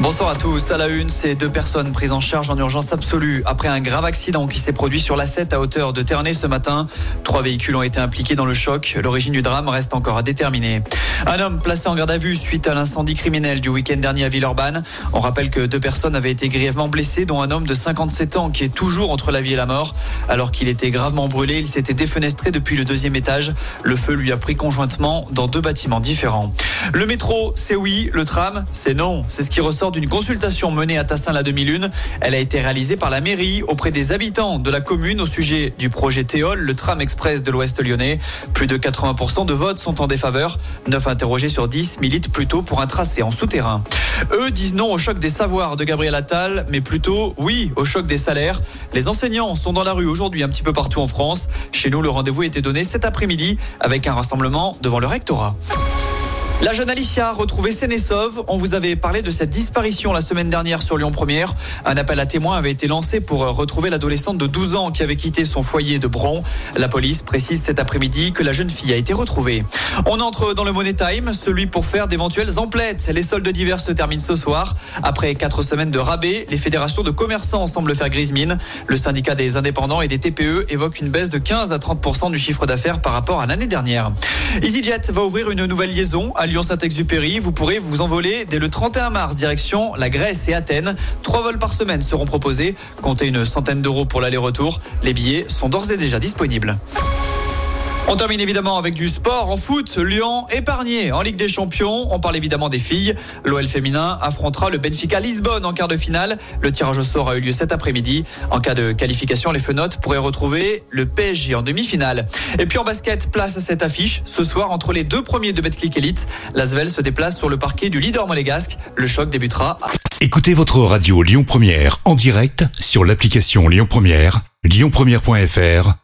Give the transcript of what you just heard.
Bonsoir à tous. À la une, ces deux personnes prises en charge en urgence absolue après un grave accident qui s'est produit sur la 7 à hauteur de Ternay ce matin. Trois véhicules ont été impliqués dans le choc. L'origine du drame reste encore à déterminer. Un homme placé en garde à vue suite à l'incendie criminel du week-end dernier à Villeurbanne. On rappelle que deux personnes avaient été grièvement blessées, dont un homme de 57 ans qui est toujours entre la vie et la mort. Alors qu'il était gravement brûlé, il s'était défenestré depuis le deuxième étage. Le feu lui a pris conjointement dans deux bâtiments différents. Le métro, c'est oui. Le tram, c'est non. C'est ce qui ressort d'une consultation menée à Tassin la demi-lune. Elle a été réalisée par la mairie auprès des habitants de la commune au sujet du projet Théol, le tram express de l'Ouest lyonnais. Plus de 80% de votes sont en défaveur. 9 interrogés sur 10 militent plutôt pour un tracé en souterrain. Eux disent non au choc des savoirs de Gabriel Attal, mais plutôt oui au choc des salaires. Les enseignants sont dans la rue aujourd'hui un petit peu partout en France. Chez nous, le rendez-vous a été donné cet après-midi avec un rassemblement devant le rectorat. La jeune Alicia retrouvée saine et sauve. On vous avait parlé de cette disparition la semaine dernière sur Lyon Première. Un appel à témoins avait été lancé pour retrouver l'adolescente de 12 ans qui avait quitté son foyer de Bron. La police précise cet après-midi que la jeune fille a été retrouvée. On entre dans le Money Time, celui pour faire d'éventuelles emplettes. Les soldes divers se terminent ce soir. Après quatre semaines de rabais, les fédérations de commerçants semblent faire grise mine. Le syndicat des indépendants et des TPE évoque une baisse de 15 à 30 du chiffre d'affaires par rapport à l'année dernière. EasyJet va ouvrir une nouvelle liaison à Lyon-Saint-Exupéry. Vous pourrez vous envoler dès le 31 mars direction la Grèce et Athènes. Trois vols par semaine seront proposés. Comptez une centaine d'euros pour l'aller-retour. Les billets sont d'ores et déjà disponibles. On termine évidemment avec du sport en foot. Lyon épargné en Ligue des Champions. On parle évidemment des filles. L'OL féminin affrontera le Benfica Lisbonne en quart de finale. Le tirage au sort a eu lieu cet après-midi. En cas de qualification, les fenotes pourraient retrouver le PSG en demi-finale. Et puis en basket, place à cette affiche. Ce soir, entre les deux premiers de Betclic Elite, Lasvel se déplace sur le parquet du leader monégasque. Le choc débutera. Écoutez votre radio Lyon Première en direct sur l'application Lyon Première, lyonpremière.fr